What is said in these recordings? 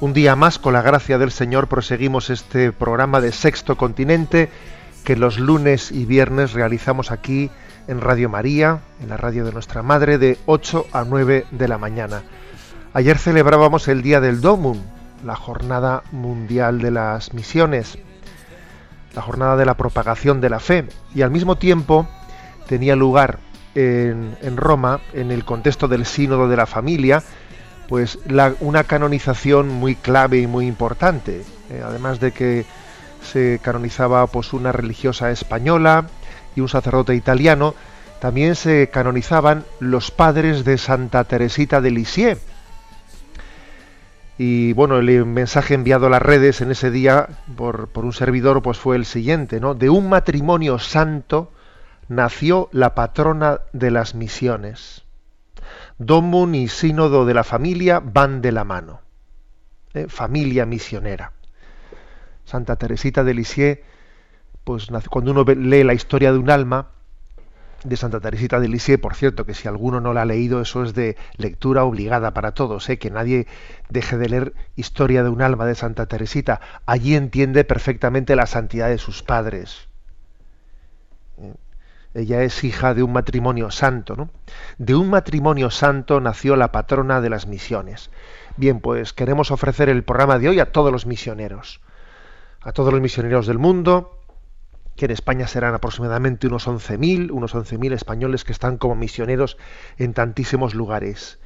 Un día más, con la gracia del Señor, proseguimos este programa de Sexto Continente que los lunes y viernes realizamos aquí en Radio María, en la radio de nuestra Madre, de 8 a 9 de la mañana. Ayer celebrábamos el Día del Domum, la Jornada Mundial de las Misiones, la Jornada de la Propagación de la Fe, y al mismo tiempo tenía lugar en, en Roma, en el contexto del Sínodo de la Familia, pues una canonización muy clave y muy importante. eh, además de que se canonizaba pues una religiosa española y un sacerdote italiano, también se canonizaban los padres de Santa Teresita de Lisieux. Y bueno, el mensaje enviado a las redes en ese día por, por un servidor pues fue el siguiente, ¿no? De un matrimonio santo nació la patrona de las misiones. Domun y sínodo de la familia van de la mano. ¿eh? Familia misionera. Santa Teresita de Lisieux, pues cuando uno lee la historia de un alma de Santa Teresita de Lisieux, por cierto, que si alguno no la ha leído, eso es de lectura obligada para todos, ¿eh? que nadie deje de leer Historia de un alma de Santa Teresita. Allí entiende perfectamente la santidad de sus padres. Ella es hija de un matrimonio santo, ¿no? De un matrimonio santo nació la patrona de las misiones. Bien, pues queremos ofrecer el programa de hoy a todos los misioneros, a todos los misioneros del mundo, que en España serán aproximadamente unos 11.000, unos 11.000 españoles que están como misioneros en tantísimos lugares.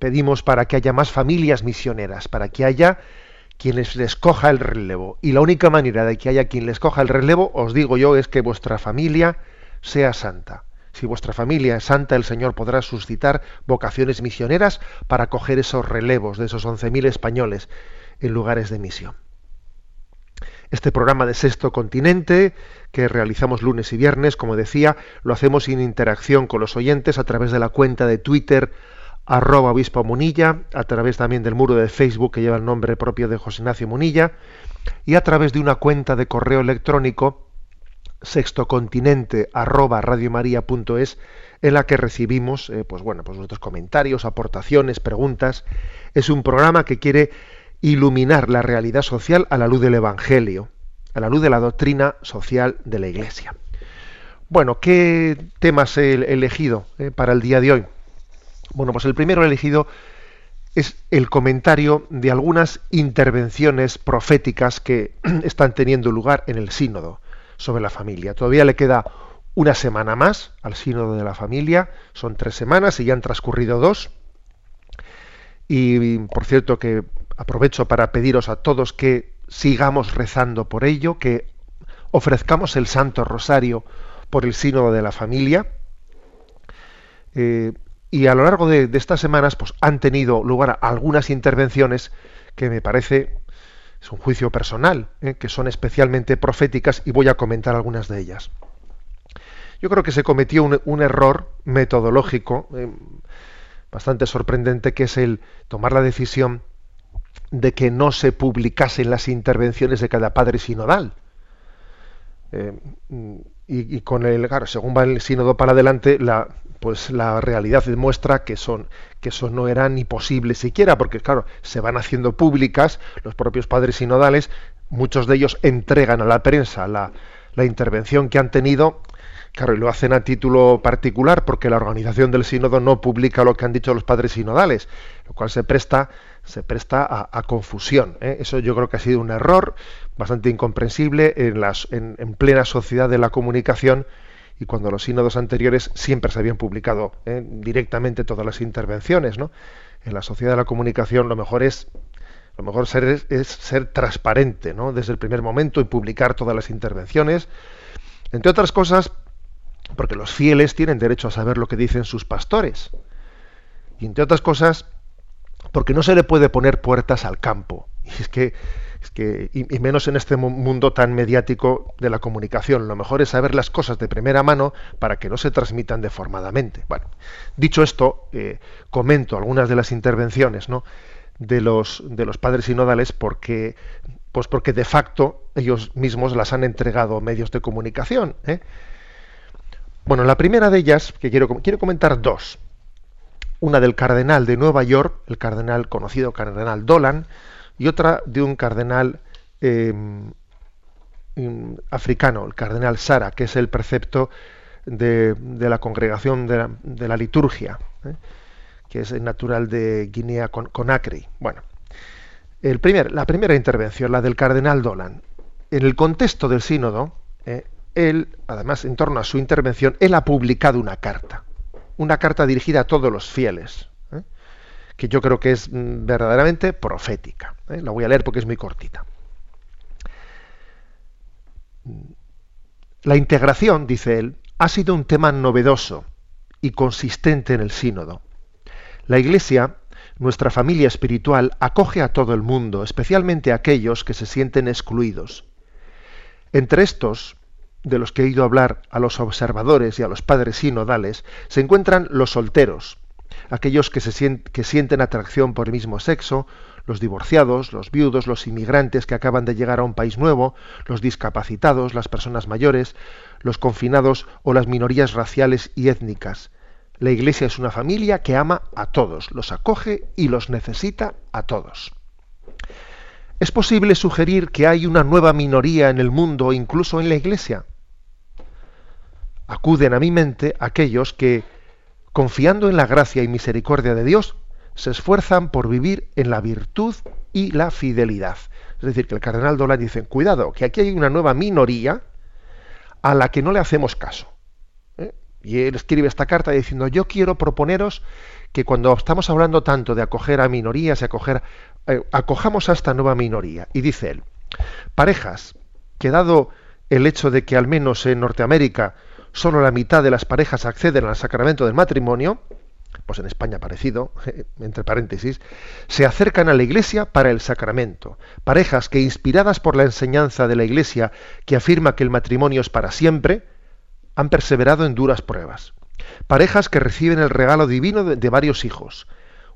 Pedimos para que haya más familias misioneras, para que haya quienes les coja el relevo. Y la única manera de que haya quien les coja el relevo, os digo yo, es que vuestra familia sea santa. Si vuestra familia es santa, el Señor podrá suscitar vocaciones misioneras para coger esos relevos de esos 11.000 españoles en lugares de misión. Este programa de Sexto Continente, que realizamos lunes y viernes, como decía, lo hacemos en interacción con los oyentes a través de la cuenta de Twitter arroba obispo Munilla, a través también del muro de Facebook que lleva el nombre propio de José Ignacio Munilla, y a través de una cuenta de correo electrónico sextocontinente arroba radiomaria.es en la que recibimos eh, pues bueno pues nuestros comentarios, aportaciones, preguntas. Es un programa que quiere iluminar la realidad social a la luz del Evangelio, a la luz de la doctrina social de la Iglesia. Bueno, ¿qué temas he elegido eh, para el día de hoy? Bueno, pues el primero elegido es el comentario de algunas intervenciones proféticas que están teniendo lugar en el sínodo sobre la familia. Todavía le queda una semana más al sínodo de la familia, son tres semanas y ya han transcurrido dos. Y por cierto que aprovecho para pediros a todos que sigamos rezando por ello, que ofrezcamos el Santo Rosario por el sínodo de la familia. Eh, y a lo largo de, estas semanas pues, han tenido lugar algunas intervenciones que me parece, es un juicio personal, eh, que son especialmente proféticas y voy a comentar algunas de ellas. Yo creo que se cometió un, un error metodológico eh, bastante sorprendente, que es el tomar la decisión de que no se publicasen las intervenciones de cada padre sinodal. Eh, y, con el, según va el sínodo para adelante, la, pues la realidad demuestra que son que eso no era ni posible siquiera, porque claro, se van haciendo públicas los propios padres sinodales, muchos de ellos entregan a la prensa la, la intervención que han tenido, claro, y lo hacen a título particular, porque la organización del sínodo no publica lo que han dicho los padres sinodales, lo cual se presta se presta a, a confusión. ¿eh? Eso yo creo que ha sido un error bastante incomprensible en, las, en, plena sociedad de la comunicación y cuando los sínodos anteriores siempre se habían publicado ¿eh? directamente todas las intervenciones, ¿no? En la sociedad de la comunicación lo mejor es lo mejor ser, es, ser transparente, ¿no? Desde el primer momento y publicar todas las intervenciones, entre otras cosas, porque los fieles tienen derecho a saber lo que dicen sus pastores. Y entre otras cosas, porque no se le puede poner puertas al campo. Y es que y, menos en este mundo tan mediático de la comunicación. Lo mejor es saber las cosas de primera mano para que no se transmitan deformadamente. Bueno, dicho esto, eh, comento algunas de las intervenciones de, los, de los padres sinodales porque, pues porque de facto ellos mismos las han entregado medios de comunicación. ¿eh? Bueno, la primera de ellas, que quiero, quiero comentar dos. Una del cardenal de Nueva York, el cardenal conocido cardenal Dolan, y otra de un cardenal em, em, africano, el cardenal Sara, que es el precepto de, la congregación de la, liturgia, ¿eh? que es natural de Guinea con, Conakry. Bueno, el primer, la primera intervención, la del cardenal Dolan, en el contexto del sínodo, ¿eh? él, además, en torno a su intervención, él ha publicado una carta, una carta dirigida a todos los fieles, que yo creo que es mm, verdaderamente profética. ¿eh? La voy a leer porque es muy cortita. La integración, dice él, ha sido un tema novedoso y consistente en el sínodo. La Iglesia, nuestra familia espiritual, acoge a todo el mundo, especialmente a aquellos que se sienten excluidos. Entre estos, de los que he ido a hablar a los observadores y a los padres sinodales, se encuentran los solteros, aquellos que, se sienten, atracción por el mismo sexo, los divorciados, los viudos, los inmigrantes que acaban de llegar a un país nuevo, los discapacitados, las personas mayores, los confinados o las minorías raciales y étnicas. La Iglesia es una familia que ama a todos, los acoge y los necesita a todos. ¿Es posible sugerir que hay una nueva minoría en el mundo, incluso en la Iglesia? Acuden a mi mente aquellos que confiando en la gracia y misericordia de Dios, se esfuerzan por vivir en la virtud y la fidelidad. Es decir, que el cardenal Dolan dice, cuidado, que aquí hay una nueva minoría a la que no le hacemos caso. ¿eh? Y él escribe esta carta diciendo, yo quiero proponeros que cuando estamos hablando tanto de acoger a minorías y acoger, eh, acojamos a esta nueva minoría. Y dice él, parejas, que dado el hecho de que al menos en Norteamérica solo la mitad de las parejas acceden al sacramento del matrimonio, pues en España parecido, entre paréntesis, se acercan a la Iglesia para el sacramento. Parejas que, inspiradas por la enseñanza de la Iglesia que afirma que el matrimonio es para siempre, han perseverado en duras pruebas. Parejas que reciben el regalo divino de, varios hijos.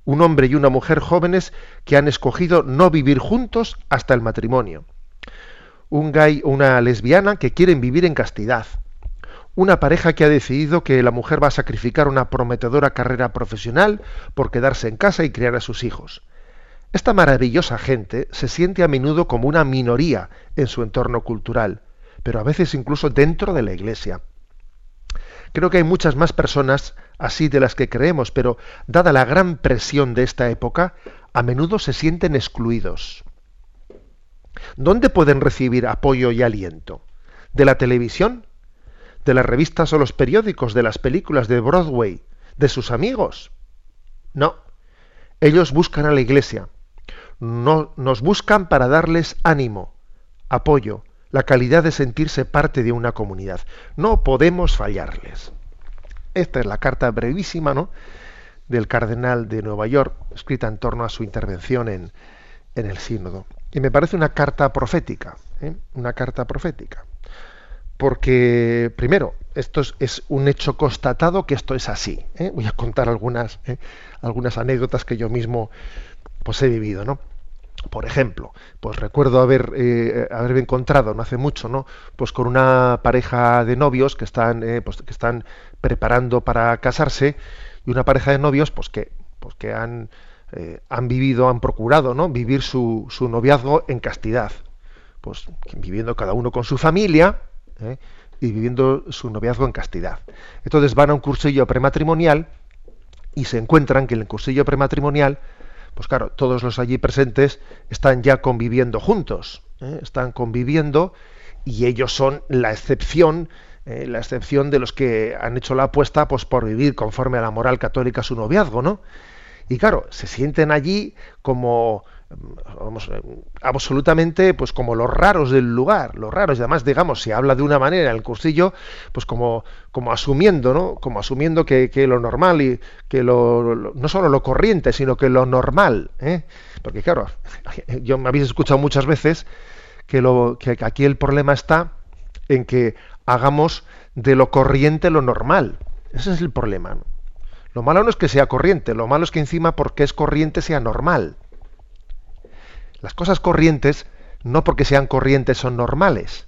Un hombre y una mujer jóvenes que han escogido no vivir juntos hasta el matrimonio. Un gay o una lesbiana que quieren vivir en castidad una pareja que ha decidido que la mujer va a sacrificar una prometedora carrera profesional por quedarse en casa y criar a sus hijos. Esta maravillosa gente se siente a menudo como una minoría en su entorno cultural, pero a veces incluso dentro de la Iglesia. Creo que hay muchas más personas así de las que creemos, pero dada la gran presión de esta época, a menudo se sienten excluidos. ¿Dónde pueden recibir apoyo y aliento? ¿De la televisión? De las revistas o los periódicos, de las películas de Broadway, de sus amigos. No, ellos buscan a la iglesia. No, nos buscan para darles ánimo, apoyo, la calidad de sentirse parte de una comunidad. No podemos fallarles. Esta es la carta brevísima, ¿no? del cardenal de Nueva York, escrita en torno a su intervención en, en el sínodo. Y me parece una carta profética, ¿eh? una carta profética porque, primero, esto es, un hecho constatado que esto es así. ¿eh? Voy a contar algunas, ¿eh? algunas anécdotas que yo mismo pues, he vivido, ¿no? Por ejemplo, pues recuerdo haber, eh, haberme encontrado no hace mucho, ¿no? Pues con una pareja de novios que están, pues, que están preparando para casarse y una pareja de novios, pues que, pues que han, han vivido, han procurado, ¿no? Vivir su, su noviazgo en castidad, pues viviendo cada uno con su familia, ¿eh? y viviendo su noviazgo en castidad. Entonces van a un cursillo prematrimonial y se encuentran que en el cursillo prematrimonial, pues claro, todos los allí presentes están ya conviviendo juntos. ¿eh? están conviviendo y ellos son la excepción, eh, la excepción de los que han hecho la apuesta pues, por vivir conforme a la moral católica su noviazgo, ¿no? Y claro, se sienten allí como eh, absolutamente pues como los raros del lugar, los raros, y además, digamos, se habla de una manera en el cursillo, pues como, como asumiendo, ¿no? Como asumiendo que, lo normal y que lo, no solo lo corriente, sino que lo normal, ¿eh? Porque claro, yo me habéis escuchado muchas veces que, lo, que aquí el problema está en que hagamos de lo corriente lo normal. Ese es el problema. Lo malo no es que sea corriente, lo malo es que encima porque es corriente sea normal. Las cosas corrientes, no porque sean corrientes, son normales.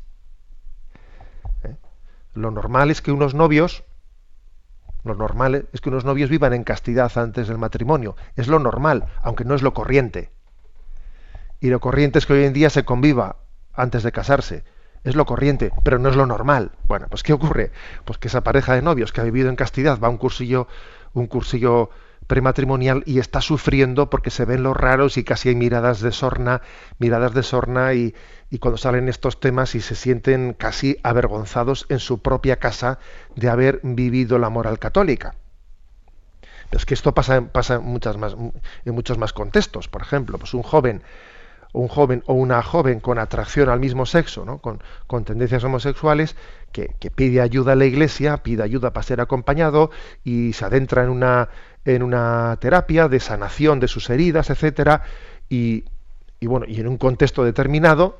¿Eh? Lo normal es que unos novios, lo normal es que unos novios vivan en castidad antes del matrimonio. Es lo normal, aunque no es lo corriente. Y lo corriente es que hoy en día se conviva antes de casarse. Es lo corriente, pero no es lo normal. Bueno, pues ¿qué ocurre? Pues que esa pareja de novios que ha vivido en castidad va a un cursillo, un cursillo prematrimonial y está sufriendo porque se ven los raros y casi hay miradas de sorna, miradas de sorna y, cuando salen estos temas y se sienten casi avergonzados en su propia casa de haber vivido la moral católica. es que esto pasa, en, en muchos más contextos. Por ejemplo, pues un joven un joven o una joven con atracción al mismo sexo, ¿no? con, con, tendencias homosexuales, que, pide ayuda a la iglesia, pide ayuda para ser acompañado y se adentra en una, en una terapia de sanación de sus heridas, etcétera, y, bueno, y en un contexto determinado,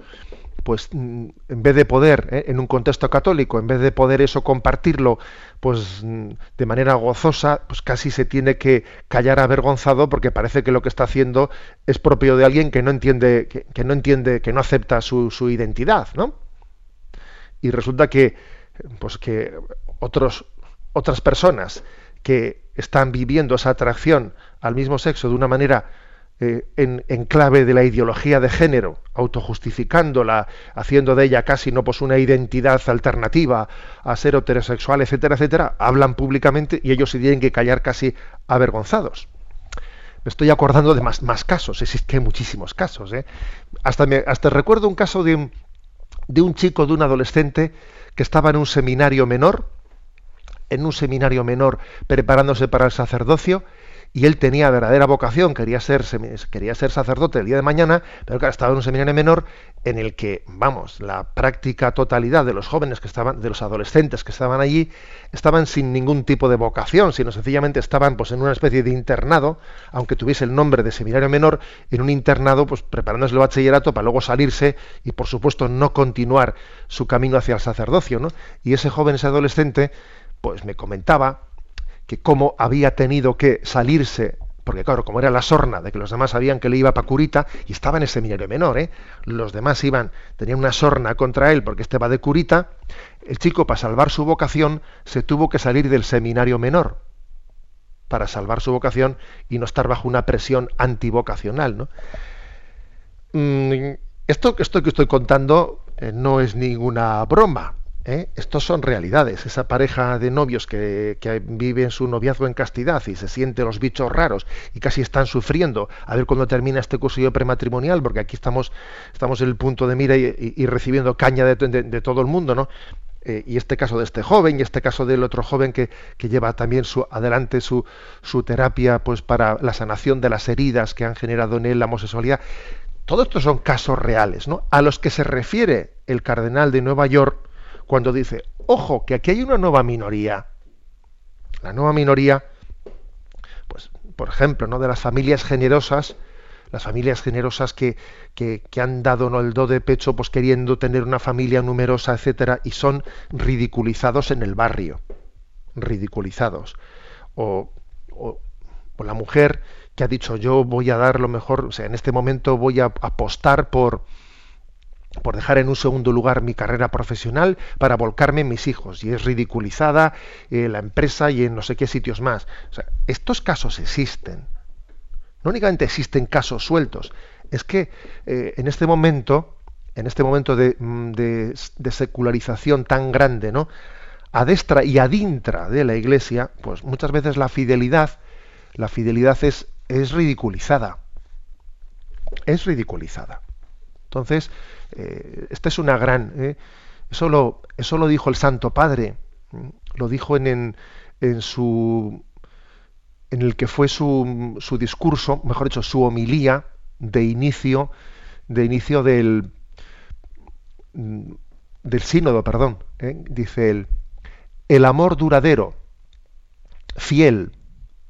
pues mm, en vez de poder, ¿eh? en un contexto católico, en vez de poder eso compartirlo, pues mm, de manera gozosa, pues casi se tiene que callar avergonzado porque parece que lo que está haciendo es propio de alguien que no entiende, que, no entiende, que no acepta su, su, identidad, ¿no? Y resulta que, pues que otros, otras personas que están viviendo esa atracción al mismo sexo de una manera eh, en, clave de la ideología de género, autojustificándola, haciendo de ella casi no pues una identidad alternativa a ser heterosexual, etcétera, etcétera, hablan públicamente y ellos se tienen que callar casi avergonzados. Me estoy acordando de más, más casos, es que hay muchísimos casos. ¿eh? Hasta, me, hasta recuerdo un caso de, de un chico, de un adolescente, que estaba en un seminario menor, en un seminario menor preparándose para el sacerdocio y él tenía verdadera vocación, quería ser, quería ser sacerdote el día de mañana, pero claro, estaba en un seminario menor en el que, vamos, la práctica totalidad de los jóvenes que estaban, de los adolescentes que estaban allí, estaban sin ningún tipo de vocación, sino sencillamente estaban pues en una especie de internado, aunque tuviese el nombre de seminario menor, en un internado, pues preparándose el bachillerato para luego salirse y por supuesto no continuar su camino hacia el sacerdocio, ¿no? Y ese joven, ese adolescente, pues me comentaba que cómo había tenido que salirse, porque claro, como era la sorna de que los demás sabían que le iba para curita, y estaba en ese seminario menor, ¿eh? los demás iban, tenían una sorna contra él porque este va de curita, el chico para salvar su vocación se tuvo que salir del seminario menor para salvar su vocación y no estar bajo una presión antivocacional. ¿no? Mm, esto, esto que estoy contando eh, no es ninguna broma. ¿Eh? Estos son realidades. Esa pareja de novios que, que, vive en su noviazgo en castidad y se siente los bichos raros y casi están sufriendo a ver cuándo termina este cursillo prematrimonial, porque aquí estamos, estamos en el punto de mira y, recibiendo caña de, todo el mundo, ¿no? Eh, y este caso de este joven y este caso del otro joven que, que lleva también su, adelante su, su terapia pues para la sanación de las heridas que han generado en él la homosexualidad. Todo esto son casos reales, ¿no? A los que se refiere el cardenal de Nueva York, cuando dice, ojo, que aquí hay una nueva minoría. La nueva minoría, pues, por ejemplo, ¿no? de las familias generosas, las familias generosas que, que, han dado ¿no? el do de pecho, pues queriendo tener una familia numerosa, etcétera, y son ridiculizados en el barrio. Ridiculizados. O, o, o la mujer que ha dicho yo voy a dar lo mejor, o sea, en este momento voy a apostar por, por dejar en un segundo lugar mi carrera profesional para volcarme en mis hijos y es ridiculizada en la empresa y en no sé qué sitios más. estos casos existen. No únicamente existen casos sueltos, es que eh, en este momento, en este momento mm, de, de, secularización tan grande, ¿no? Adestra y adintra de la Iglesia, pues muchas veces la fidelidad, la fidelidad es, es ridiculizada. Es ridiculizada. Entonces, eh, esta es una gran... ¿eh? Eso, lo, eso lo dijo el Santo Padre, lo dijo en, en, su en el que fue su, su, discurso, mejor dicho, su homilía de inicio, de inicio del, del sínodo, perdón. ¿eh? Dice él, el amor duradero, fiel,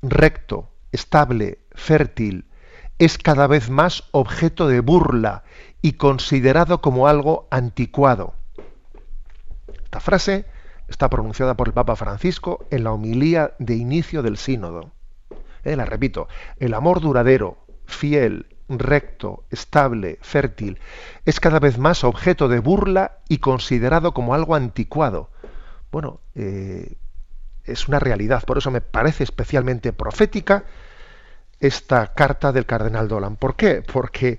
recto, estable, fértil, es cada vez más objeto de burla y considerado como algo anticuado. Esta frase está pronunciada por el Papa Francisco en la homilía de inicio del sínodo. Eh, la repito, el amor duradero, fiel, recto, estable, fértil, es cada vez más objeto de burla y considerado como algo anticuado. Bueno, eh, es una realidad, por eso me parece especialmente profética esta carta del cardenal Dolan. ¿Por qué? Porque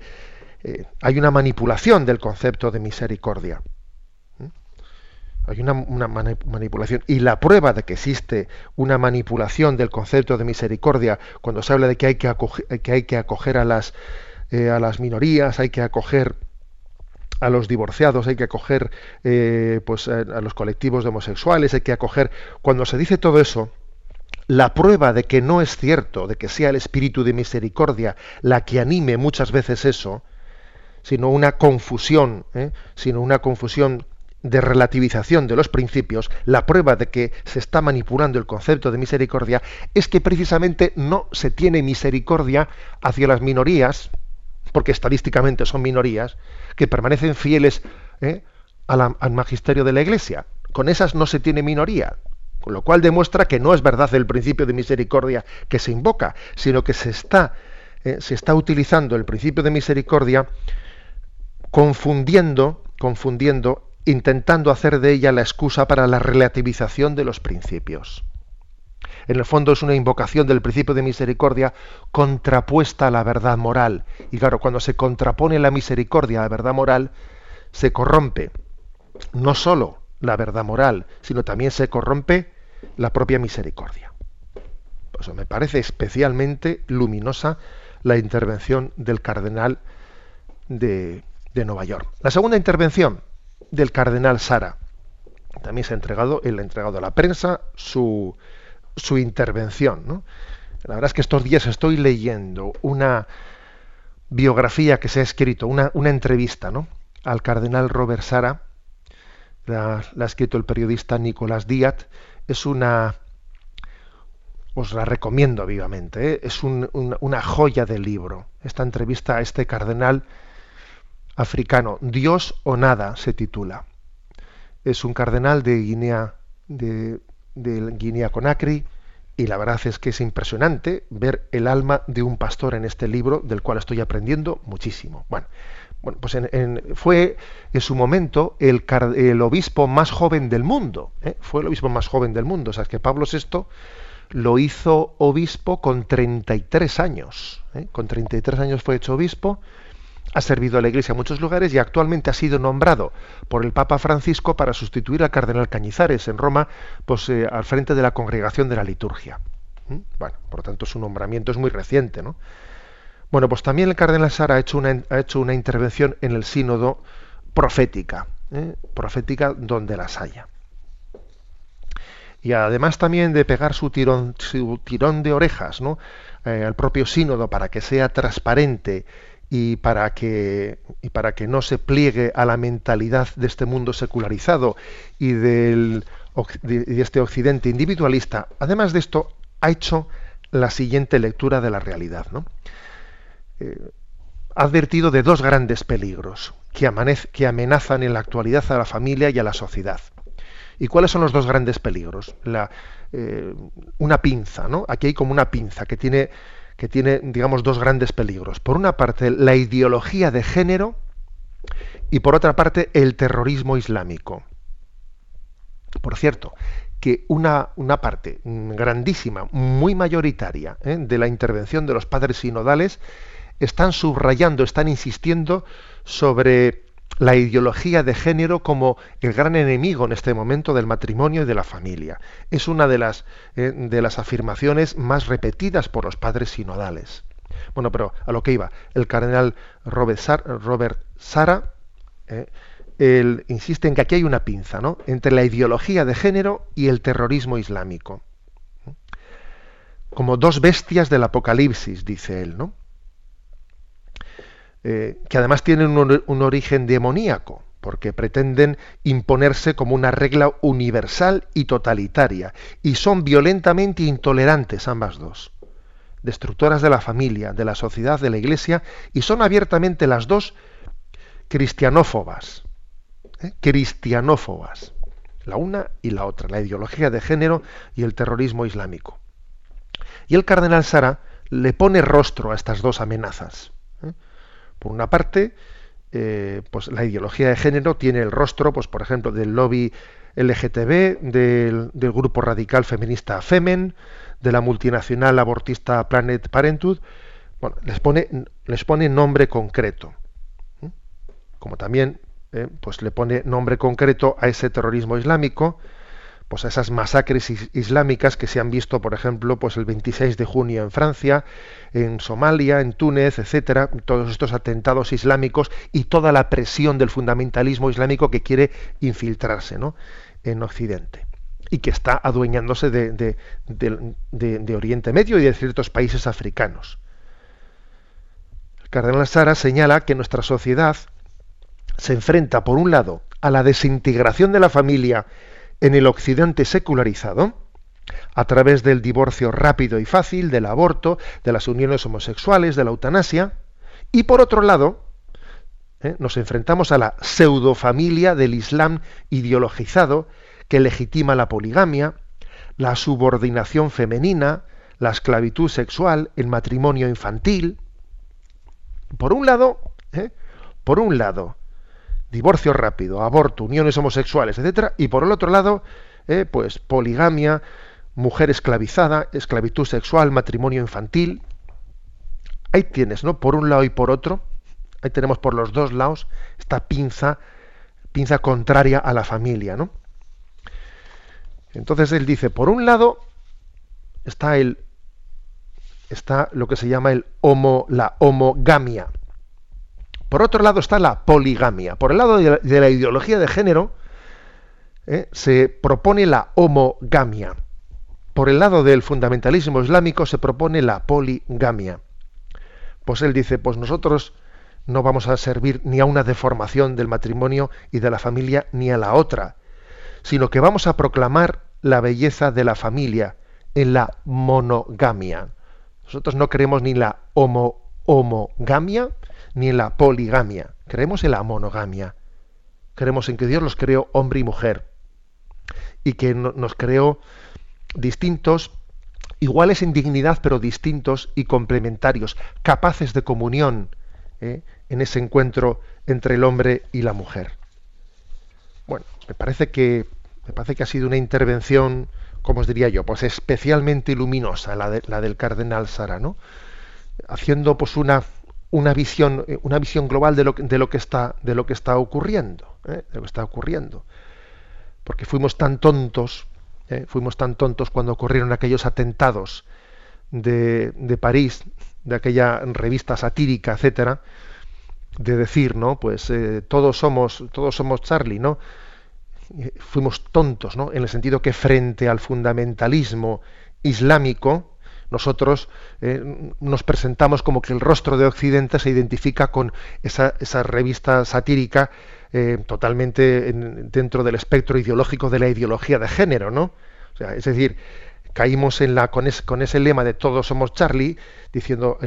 eh, hay una manipulación del concepto de misericordia. ¿Mm? Hay una, manipulación. Y la prueba de que existe una manipulación del concepto de misericordia, cuando se habla de que hay que acoger, que hay que acoger a, las, eh, a las minorías, hay que acoger a los divorciados, hay que acoger eh, pues, a los colectivos de homosexuales, hay que acoger. Cuando se dice todo eso, la prueba de que no es cierto, de que sea el espíritu de misericordia la que anime muchas veces eso, sino una confusión, ¿eh? sino una confusión de relativización de los principios, la prueba de que se está manipulando el concepto de misericordia es que precisamente no se tiene misericordia hacia las minorías, porque estadísticamente son minorías, que permanecen fieles ¿eh? al magisterio de la Iglesia. Con esas no se tiene minoría, con lo cual demuestra que no es verdad el principio de misericordia que se invoca, sino que se está, eh, se está utilizando el principio de misericordia confundiendo, confundiendo, intentando hacer de ella la excusa para la relativización de los principios. En el fondo es una invocación del principio de misericordia contrapuesta a la verdad moral. Y claro, cuando se contrapone la misericordia a la verdad moral, se corrompe no sólo la verdad moral, sino también se corrompe la propia misericordia. Por eso me parece especialmente luminosa la intervención del cardenal de, Nueva York. La segunda intervención del cardenal Sara. También se ha entregado, él ha entregado a la prensa su, su intervención. La verdad es que estos días estoy leyendo una biografía que se ha escrito, una, una entrevista ¿no? al cardenal Robert Sara, la, ha escrito el periodista Nicolás Díaz, es una os la recomiendo vivamente, ¿eh? es una joya de libro. Esta entrevista a este cardenal africano, Dios o nada, se titula. Es un cardenal de Guinea, de, de Guinea Conakry, y la verdad es que es impresionante ver el alma de un pastor en este libro, del cual estoy aprendiendo muchísimo. Bueno, bueno, pues fue en su momento el, el, obispo más joven del mundo. ¿eh? Fue el obispo más joven del mundo. O sea, es que Pablo VI lo hizo obispo con 33 años. ¿eh? Con 33 años fue hecho obispo, ha servido a la Iglesia en muchos lugares y actualmente ha sido nombrado por el Papa Francisco para sustituir al cardenal Cañizares en Roma, pues eh, al frente de la congregación de la liturgia. Bueno, por lo tanto su nombramiento es muy reciente, ¿no? Bueno, pues también el cardenal Sara ha hecho una, ha hecho una intervención en el sínodo profética, ¿eh? profética donde las haya. Y además también de pegar su tirón, su tirón de orejas ¿no? Eh, al propio sínodo para que sea transparente y para, que, y para que no se pliegue a la mentalidad de este mundo secularizado y del, de este occidente individualista, además de esto, ha hecho la siguiente lectura de la realidad. ¿no? Eh, ha advertido de dos grandes peligros que, que amenazan en la actualidad a la familia y a la sociedad. ¿Y cuáles son los dos grandes peligros? La, eh, una pinza, ¿no? Aquí hay como una pinza que tiene, que tiene, digamos, dos grandes peligros. Por una parte, la ideología de género y por otra parte, el terrorismo islámico. Por cierto, que una, una parte grandísima, muy mayoritaria, ¿eh? de la intervención de los padres sinodales están subrayando, están insistiendo sobre la ideología de género como el gran enemigo en este momento del matrimonio y de la familia. Es una de las, eh, de las afirmaciones más repetidas por los padres sinodales. Bueno, pero a lo que iba, el cardenal Robert, Sara eh, insiste en que aquí hay una pinza ¿no? entre la ideología de género y el terrorismo islámico. Como dos bestias del apocalipsis, dice él, ¿no? Eh, que además tienen un, origen demoníaco, porque pretenden imponerse como una regla universal y totalitaria, y son violentamente intolerantes ambas dos, destructoras de la familia, de la sociedad, de la iglesia, y son abiertamente las dos cristianófobas, ¿eh? cristianófobas, la una y la otra, la ideología de género y el terrorismo islámico. Y el cardenal Sara le pone rostro a estas dos amenazas. Por una parte, eh, pues la ideología de género tiene el rostro, pues por ejemplo, del lobby LGTB, del, grupo radical feminista Femen, de la multinacional abortista Planet Parenthood. Bueno, les pone, les pone nombre concreto. Como también eh, pues le pone nombre concreto a ese terrorismo islámico pues esas masacres islámicas que se han visto, por ejemplo, pues el 26 de junio en Francia, en Somalia, en Túnez, etcétera, todos estos atentados islámicos y toda la presión del fundamentalismo islámico que quiere infiltrarse ¿no? en Occidente y que está adueñándose de, de, Oriente Medio y de ciertos países africanos. El cardenal Sara señala que nuestra sociedad se enfrenta, por un lado, a la desintegración de la familia en el occidente secularizado, a través del divorcio rápido y fácil, del aborto, de las uniones homosexuales, de la eutanasia, y por otro lado, ¿eh? nos enfrentamos a la pseudofamilia del Islam ideologizado que legitima la poligamia, la subordinación femenina, la esclavitud sexual, el matrimonio infantil. Por un lado, ¿eh? por un lado, divorcio rápido, aborto, uniones homosexuales, etcétera, y por el otro lado, eh, pues poligamia, mujer esclavizada, esclavitud sexual, matrimonio infantil. Ahí tienes, ¿no? Por un lado y por otro, ahí tenemos por los dos lados esta pinza, pinza contraria a la familia, ¿no? Entonces él dice, por un lado está el está lo que se llama el homo, la homogamia, por otro lado está la poligamia. Por el lado de la, ideología de género ¿eh? se propone la homogamia. Por el lado del fundamentalismo islámico se propone la poligamia. Pues él dice, pues nosotros no vamos a servir ni a una deformación del matrimonio y de la familia ni a la otra, sino que vamos a proclamar la belleza de la familia en la monogamia. Nosotros no queremos ni la homo homogamia ni en la poligamia, creemos en la monogamia. Creemos en que Dios los creó hombre y mujer y que nos creó distintos, iguales en dignidad, pero distintos y complementarios, capaces de comunión ¿eh? en ese encuentro entre el hombre y la mujer. Bueno, me parece que me parece que ha sido una intervención, como os diría yo, pues especialmente luminosa la, la del cardenal Sara, ¿no? Haciendo pues una una visión, eh, una visión global de lo, de lo, que está, de lo que está ocurriendo, ¿eh? de lo que está ocurriendo. Porque fuimos tan tontos, ¿eh? fuimos tan tontos cuando ocurrieron aquellos atentados de, de, París, de aquella revista satírica, etcétera, de decir, ¿no? Pues todos somos, todos somos Charlie, ¿no? Fuimos tontos, ¿no? En el sentido que frente al fundamentalismo islámico, nosotros eh, nos presentamos como que el rostro de Occidente se identifica con esa, revista satírica eh, totalmente dentro del espectro ideológico de la ideología de género, ¿no? es decir, caímos en la, con, ese lema de todos somos Charlie, diciendo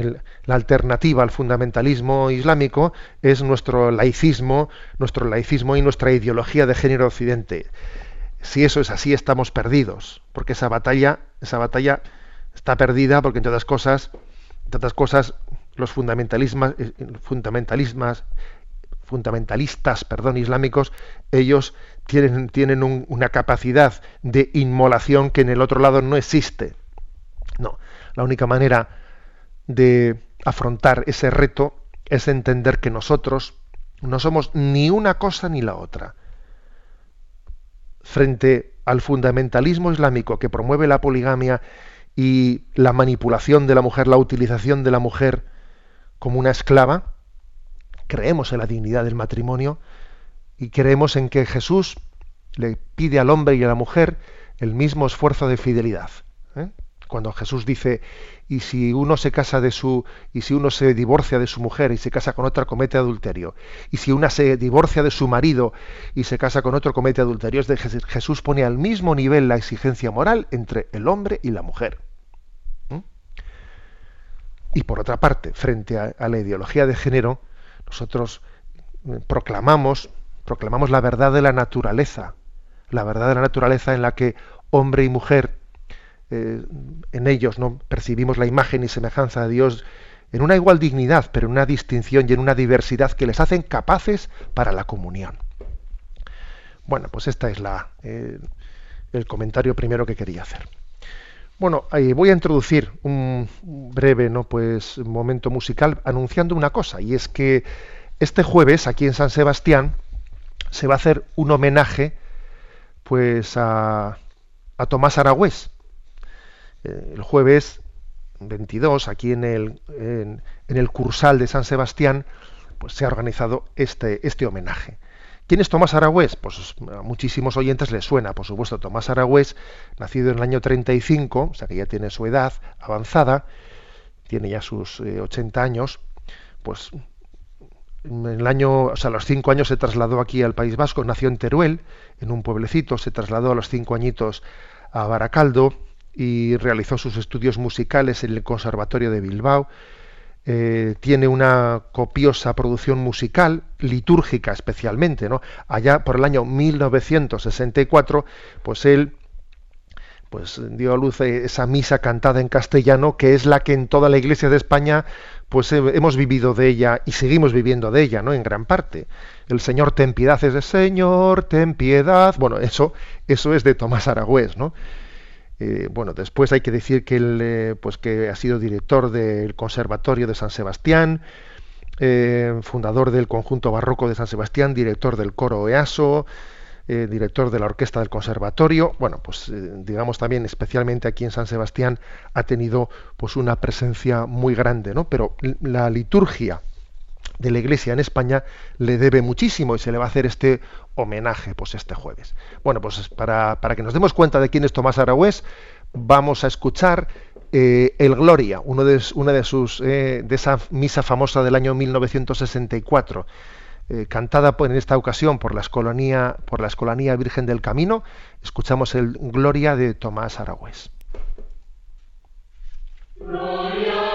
la alternativa al fundamentalismo islámico es nuestro laicismo, nuestro laicismo y nuestra ideología de género occidente. Si eso es así, estamos perdidos, porque esa batalla, esa batalla está perdida porque entre otras cosas, entre otras cosas, los fundamentalismas, eh, fundamentalismas, fundamentalistas, perdón, islámicos, ellos tienen, tienen una capacidad de inmolación que en el otro lado no existe. No, la única manera de afrontar ese reto es entender que nosotros no somos ni una cosa ni la otra. Frente al fundamentalismo islámico que promueve la poligamia y la manipulación de la mujer, la utilización de la mujer como una esclava, creemos en la dignidad del matrimonio y creemos en que Jesús le pide al hombre y a la mujer el mismo esfuerzo de fidelidad. ¿eh? Cuando Jesús dice, y si uno se casa de su, y si uno se divorcia de su mujer y se casa con otra comete adulterio, y si una se divorcia de su marido y se casa con otro comete adulterio, es de Jesús pone al mismo nivel la exigencia moral entre el hombre y la mujer. Y por otra parte, frente a, la ideología de género, nosotros eh, proclamamos, proclamamos la verdad de la naturaleza, la verdad de la naturaleza en la que hombre y mujer, eh, en ellos no percibimos la imagen y semejanza de Dios en una igual dignidad, pero en una distinción y en una diversidad que les hacen capaces para la comunión. Bueno, pues esta es la, eh, el comentario primero que quería hacer. Bueno, ahí voy a introducir un breve, no, pues, momento musical anunciando una cosa y es que este jueves aquí en San Sebastián se va a hacer un homenaje pues a, Tomás Aragüés. Eh, el jueves 22, aquí en el, en, el Cursal de San Sebastián, pues se ha organizado este, este homenaje. ¿Quién es Tomás Aragüés? Pues a muchísimos oyentes les suena, por supuesto, Tomás Aragüés, nacido en el año 35, o sea que ya tiene su edad avanzada, tiene ya sus 80 eh, años, pues en el año, o sea, a los cinco años se trasladó aquí al País Vasco, nació en Teruel, en un pueblecito, se trasladó a los cinco añitos a Baracaldo y realizó sus estudios musicales en el Conservatorio de Bilbao. Eh, tiene una copiosa producción musical, litúrgica especialmente, ¿no? Allá por el año 1964, pues él pues dio a luz esa misa cantada en castellano, que es la que en toda la iglesia de España pues hemos vivido de ella y seguimos viviendo de ella, ¿no? En gran parte. El Señor ten piedad es de Señor, ten piedad. Bueno, eso, eso es de Tomás Aragüés, ¿no? Eh, bueno, después hay que decir que él, eh, pues que ha sido director del Conservatorio de San Sebastián, eh, fundador del conjunto barroco de San Sebastián, director del coro EASO, director de la orquesta del conservatorio. Bueno, pues digamos también, especialmente aquí en San Sebastián, ha tenido pues una presencia muy grande, ¿no? Pero la liturgia de la Iglesia en España le debe muchísimo y se le va a hacer este homenaje pues este jueves. Bueno, pues para, para que nos demos cuenta de quién es Tomás Aragüés, vamos a escuchar eh, el Gloria, una de sus de esa misa famosa del año 1964 eh, cantada en esta ocasión por la, Escolanía, por la Virgen del Camino, escuchamos el Gloria de Tomás Aragüés. Bueno,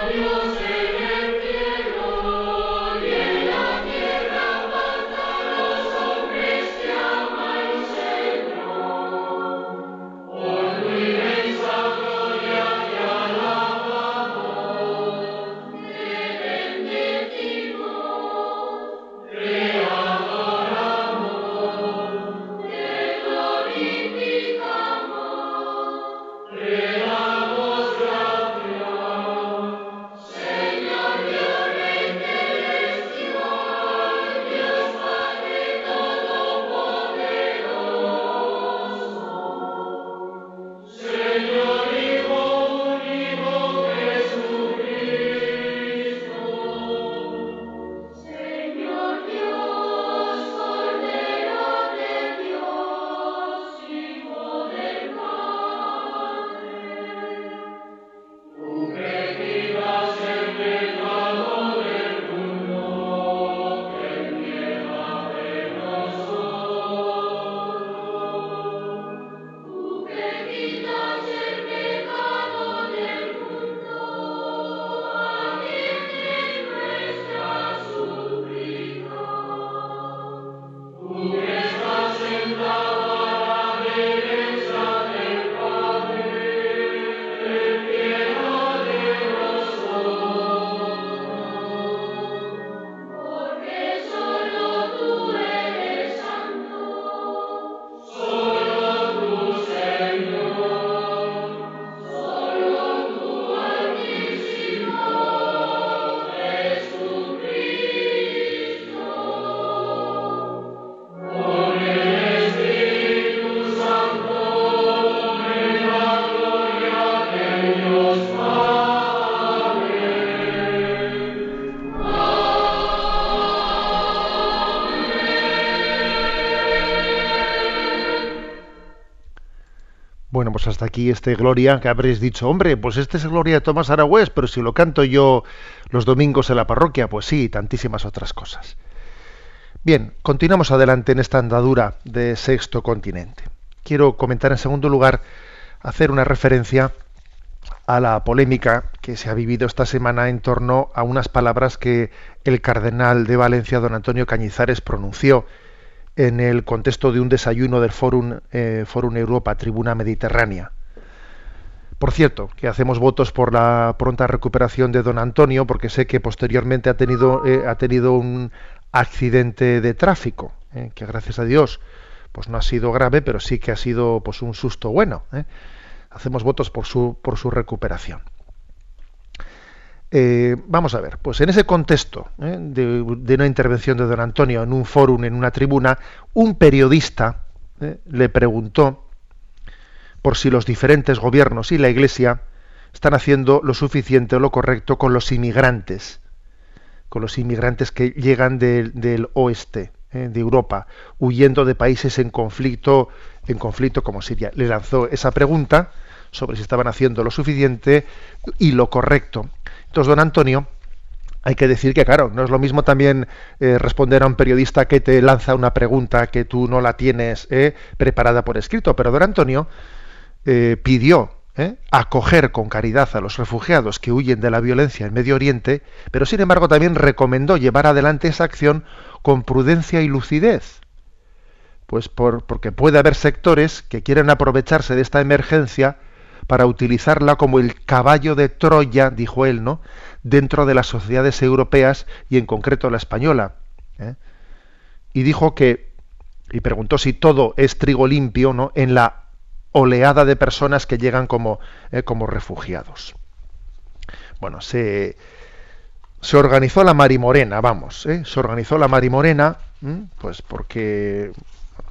pues hasta aquí este Gloria, que habréis dicho, hombre, pues este es Gloria de Tomás Aragüés, pero si lo canto yo los domingos en la parroquia, pues sí, tantísimas otras cosas. Bien, continuamos adelante en esta andadura de Sexto Continente. Quiero comentar en segundo lugar, hacer una referencia a la polémica que se ha vivido esta semana en torno a unas palabras que el cardenal de Valencia, don Antonio Cañizares, pronunció en el contexto de un desayuno del eh, Europa, Tribuna Mediterránea. Por cierto, que hacemos votos por la pronta recuperación de don Antonio, porque sé que posteriormente ha tenido, eh, ha tenido un accidente de tráfico, eh, que gracias a Dios pues no ha sido grave, pero sí que ha sido pues un susto bueno. Hacemos votos por su, por su recuperación. Eh, vamos a ver, pues en ese contexto ¿eh? de, una intervención de don Antonio en un foro, en una tribuna, un periodista ¿eh? le preguntó por si los diferentes gobiernos y la Iglesia están haciendo lo suficiente o lo correcto con los inmigrantes, con los inmigrantes que llegan del oeste de Europa, huyendo de países en conflicto, en conflicto como Siria. Le lanzó esa pregunta sobre si estaban haciendo lo suficiente y lo correcto. Don Antonio, hay que decir que, claro, no es lo mismo también eh, responder a un periodista que te lanza una pregunta que tú no la tienes eh, preparada por escrito, pero don Antonio eh, pidió acoger con caridad a los refugiados que huyen de la violencia en Medio Oriente, pero sin embargo también recomendó llevar adelante esa acción con prudencia y lucidez. Pues porque puede haber sectores que quieren aprovecharse de esta emergencia para utilizarla como el caballo de Troya, dijo él, ¿no? dentro de las sociedades europeas y en concreto la española. ¿eh? Y dijo que, y preguntó si todo es trigo limpio, ¿no? En la oleada de personas que llegan como, eh, como refugiados. Bueno, se, se organizó la Marimorena, vamos, ¿eh? se organizó la Marimorena, pues porque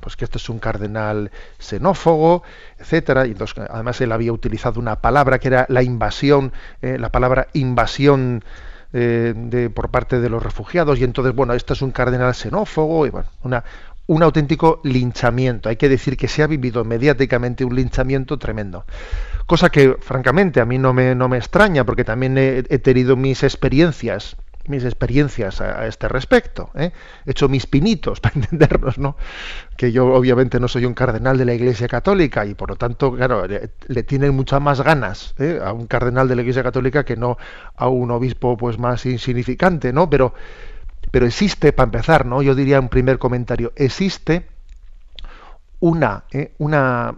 pues que este es un cardenal xenófobo, etcétera, y entonces además él había utilizado una palabra que era la invasión, eh, la palabra invasión eh, de, por parte de los refugiados, y entonces, bueno, este es un cardenal xenófobo, y bueno, una, un auténtico linchamiento. Hay que decir que se ha vivido mediáticamente un linchamiento tremendo. Cosa que, francamente, a mí no me, no me extraña, porque también he tenido mis experiencias mis experiencias a, este respecto. ¿eh? He hecho mis pinitos para entendernos, ¿no? Que yo obviamente no soy un cardenal de la Iglesia Católica y por lo tanto, claro, le, tienen muchas más ganas ¿eh? a un cardenal de la Iglesia Católica que no a un obispo pues más insignificante, ¿no? Pero, pero existe, para empezar, ¿no? Yo diría un primer comentario, existe una, ¿eh? una,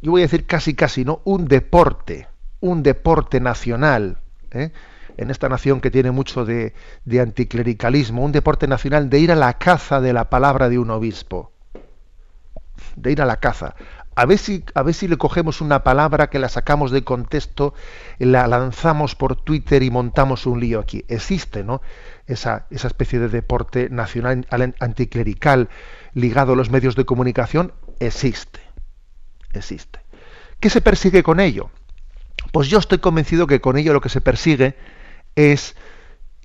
yo voy a decir casi casi, ¿no? Un deporte, un deporte nacional, ¿eh? En esta nación que tiene mucho de, anticlericalismo, un deporte nacional de ir a la caza de la palabra de un obispo. De ir a la caza. A ver, si, a ver si le cogemos una palabra que la sacamos de contexto, la lanzamos por Twitter y montamos un lío aquí. Existe, ¿no? Esa, esa especie de deporte nacional anticlerical ligado a los medios de comunicación existe. Existe. ¿Qué se persigue con ello? Pues yo estoy convencido que con ello lo que se persigue es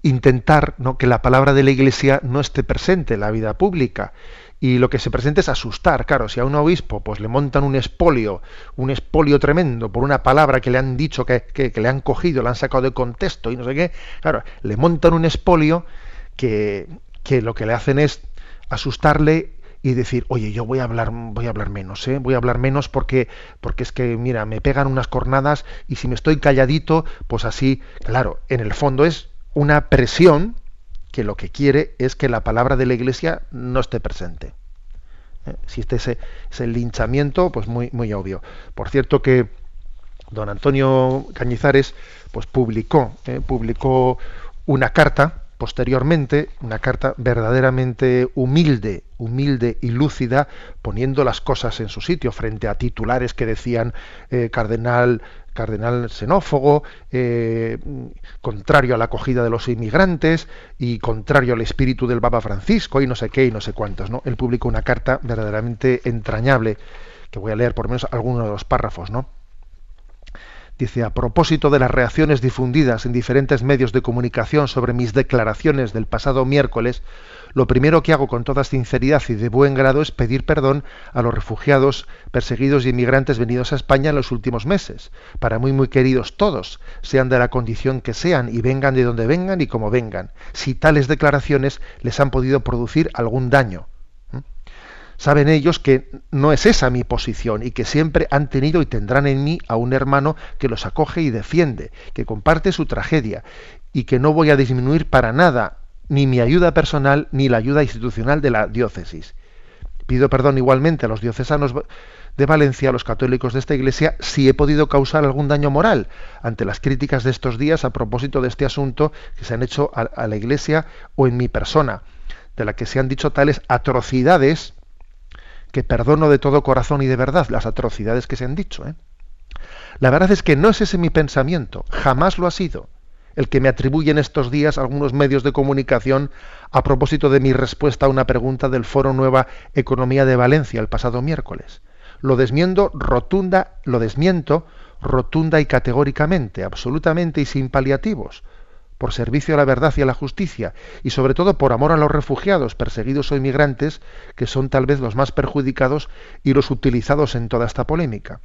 intentar ¿no? que la palabra de la Iglesia no esté presente en la vida pública. Y lo que se presenta es asustar. Claro, si a un obispo pues, le montan un espolio, un espolio tremendo por una palabra que le han dicho que, que, le han cogido, le han sacado de contexto y no sé qué, claro, le montan un espolio que, que lo que le hacen es asustarle y decir, oye, yo voy a hablar, voy a hablar menos, ¿eh? voy a hablar menos porque, porque es que, mira, me pegan unas cornadas y si me estoy calladito, pues así, claro, en el fondo es una presión que lo que quiere es que la palabra de la Iglesia no esté presente. ¿Eh? Existe ese, ese, linchamiento, pues muy, muy obvio. Por cierto que don Antonio Cañizares, pues publicó, ¿eh? publicó una carta posteriormente una carta verdaderamente humilde, humilde y lúcida, poniendo las cosas en su sitio frente a titulares que decían eh, cardenal cardenal xenófogo, eh, contrario a la acogida de los inmigrantes y contrario al espíritu del Papa Francisco y no sé qué y no sé cuántos. ¿no? Él publicó una carta verdaderamente entrañable, que voy a leer por menos algunos de los párrafos. ¿no? Dice, a propósito de las reacciones difundidas en diferentes medios de comunicación sobre mis declaraciones del pasado miércoles, lo primero que hago con toda sinceridad y de buen grado es pedir perdón a los refugiados, perseguidos y inmigrantes venidos a España en los últimos meses, para muy muy queridos todos, sean de la condición que sean y vengan de donde vengan y como vengan, si tales declaraciones les han podido producir algún daño saben ellos que no es esa mi posición y que siempre han tenido y tendrán en mí a un hermano que los acoge y defiende, que comparte su tragedia y que no voy a disminuir para nada ni mi ayuda personal ni la ayuda institucional de la diócesis. Pido perdón igualmente a los diocesanos de Valencia, a los católicos de esta iglesia, si he podido causar algún daño moral ante las críticas de estos días a propósito de este asunto que se han hecho a, a la iglesia o en mi persona, de la que se han dicho tales atrocidades que perdono de todo corazón y de verdad las atrocidades que se han dicho. ¿eh? La verdad es que no es ese mi pensamiento, jamás lo ha sido, el que me atribuyen estos días algunos medios de comunicación a propósito de mi respuesta a una pregunta del Foro Nueva Economía de Valencia el pasado miércoles. Lo desmiento rotunda, lo desmiento rotunda y categóricamente, absolutamente y sin paliativos por servicio a la verdad y a la justicia, y sobre todo por amor a los refugiados, perseguidos o inmigrantes, que son tal vez los más perjudicados y los utilizados en toda esta polémica.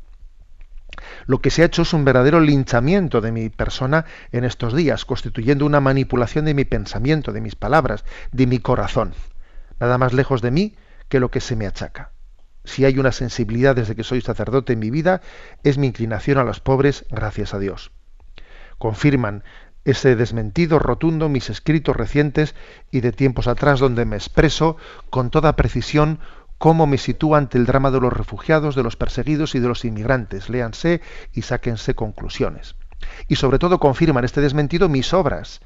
Lo que se ha hecho es un verdadero linchamiento de mi persona en estos días, constituyendo una manipulación de mi pensamiento, de mis palabras, de mi corazón. Nada más lejos de mí que lo que se me achaca. Si hay una sensibilidad desde que soy sacerdote en mi vida, es mi inclinación a los pobres, gracias a Dios. Confirman ese desmentido rotundo mis escritos recientes y de tiempos atrás donde me expreso con toda precisión cómo me sitúo ante el drama de los refugiados, de los perseguidos y de los inmigrantes. Léanse y sáquense conclusiones. Y sobre todo confirman este desmentido mis obras,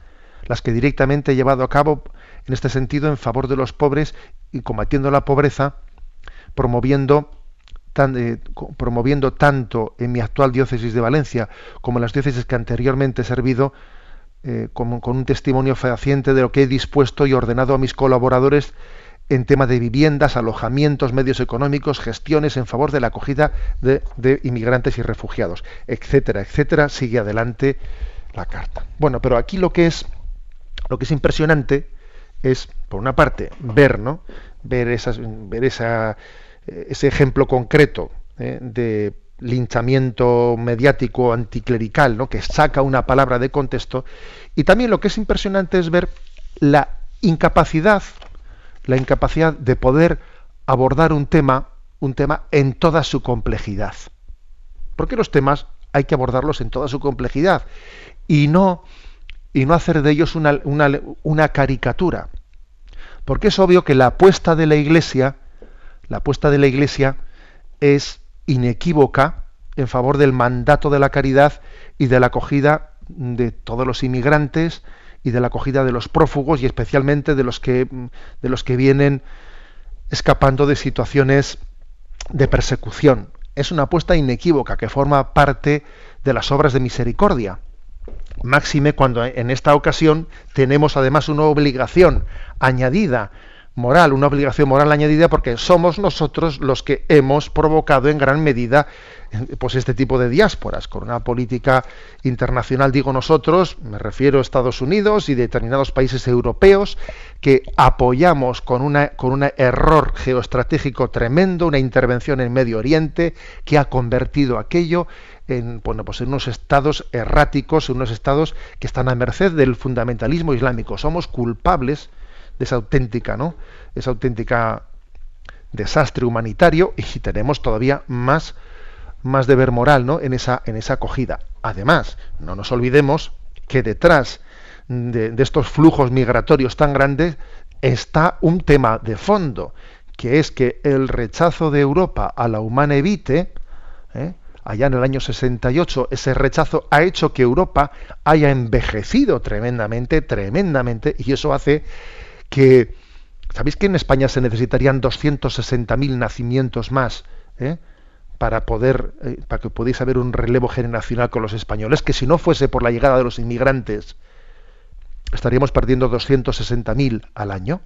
las que directamente he llevado a cabo en este sentido en favor de los pobres y combatiendo la pobreza, promoviendo eh, promoviendo tanto en mi actual diócesis de Valencia como en las diócesis que anteriormente he servido eh, con, un testimonio fehaciente de lo que he dispuesto y ordenado a mis colaboradores en tema de viviendas, alojamientos, medios económicos, gestiones en favor de la acogida de, inmigrantes y refugiados, etcétera, etcétera. Sigue adelante la carta. Bueno, pero aquí lo que es lo que es impresionante es, por una parte, ver, ¿no? Ver esas, ver esa, eh, ese ejemplo concreto ¿eh? de linchamiento mediático anticlerical, ¿no? que saca una palabra de contexto. Y también lo que es impresionante es ver la incapacidad, la incapacidad de poder abordar un tema, un tema en toda su complejidad. Porque los temas hay que abordarlos en toda su complejidad y no, y no hacer de ellos una, una, una caricatura. Porque es obvio que la apuesta de la Iglesia, la apuesta de la Iglesia es inequívoca en favor del mandato de la caridad y de la acogida de todos los inmigrantes y de la acogida de los prófugos y especialmente de los que de los que vienen escapando de situaciones de persecución. Es una apuesta inequívoca que forma parte de las obras de misericordia. Máxime cuando en esta ocasión tenemos además una obligación añadida moral, una obligación moral añadida porque somos nosotros los que hemos provocado en gran medida pues este tipo de diásporas. Con una política internacional digo nosotros me refiero a Estados Unidos y determinados países europeos que apoyamos con una con un error geoestratégico tremendo una intervención en Medio Oriente que ha convertido aquello en bueno pues en unos estados erráticos en unos estados que están a merced del fundamentalismo islámico. Somos culpables de esa auténtica, ¿no? Esa auténtica desastre humanitario y tenemos todavía más, más deber moral, ¿no? En esa, en esa acogida. Además, no nos olvidemos que detrás de, estos flujos migratorios tan grandes está un tema de fondo, que es que el rechazo de Europa a la humana evite, ¿eh? allá en el año 68, ese rechazo ha hecho que Europa haya envejecido tremendamente, tremendamente, y eso hace que ¿sabéis que en España se necesitarían 260.000 nacimientos más eh, para poder eh, para que pudiese haber un relevo generacional con los españoles que si no fuese por la llegada de los inmigrantes estaríamos perdiendo 260.000 al año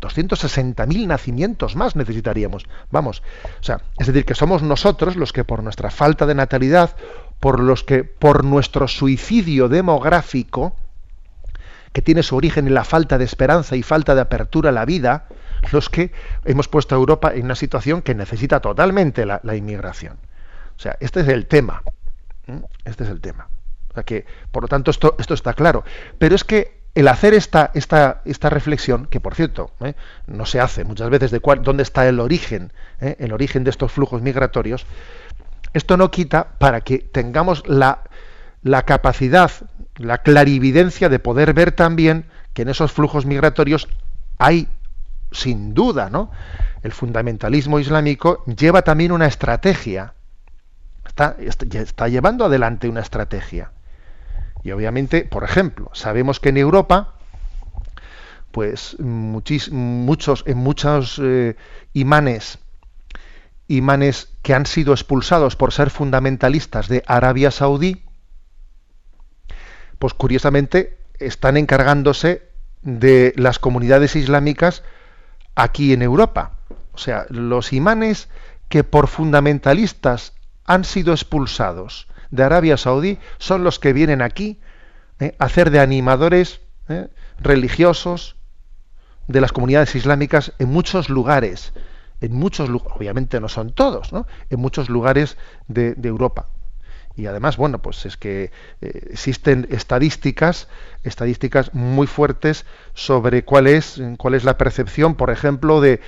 260.000 nacimientos más necesitaríamos. Vamos, o sea, es decir, que somos nosotros los que por nuestra falta de natalidad, por los que por nuestro suicidio demográfico, que tiene su origen en la falta de esperanza y falta de apertura a la vida, los que hemos puesto a Europa en una situación que necesita totalmente la, inmigración. O sea, este es el tema. Este es el tema. O sea que, por lo tanto, esto, esto está claro. Pero es que el hacer esta, esta, esta reflexión, que por cierto, ¿eh? no se hace muchas veces de cuál, dónde está el origen, ¿eh? el origen de estos flujos migratorios, esto no quita para que tengamos la, la capacidad, la clarividencia de poder ver también que en esos flujos migratorios hay, sin duda, ¿no? El fundamentalismo islámico lleva también una estrategia. Está, está llevando adelante una estrategia. Y obviamente, por ejemplo, sabemos que en Europa, pues muchos, en muchos eh, imanes, imanes que han sido expulsados por ser fundamentalistas de Arabia Saudí, pues curiosamente están encargándose de las comunidades islámicas aquí en Europa. O sea, los imanes que por fundamentalistas han sido expulsados de Arabia Saudí son los que vienen aquí ¿eh? a hacer de animadores ¿eh? religiosos de las comunidades islámicas en muchos lugares, en muchos obviamente no son todos, ¿no? en muchos lugares de Europa y además bueno pues es que eh, existen estadísticas estadísticas muy fuertes sobre cuál es cuál es la percepción por ejemplo de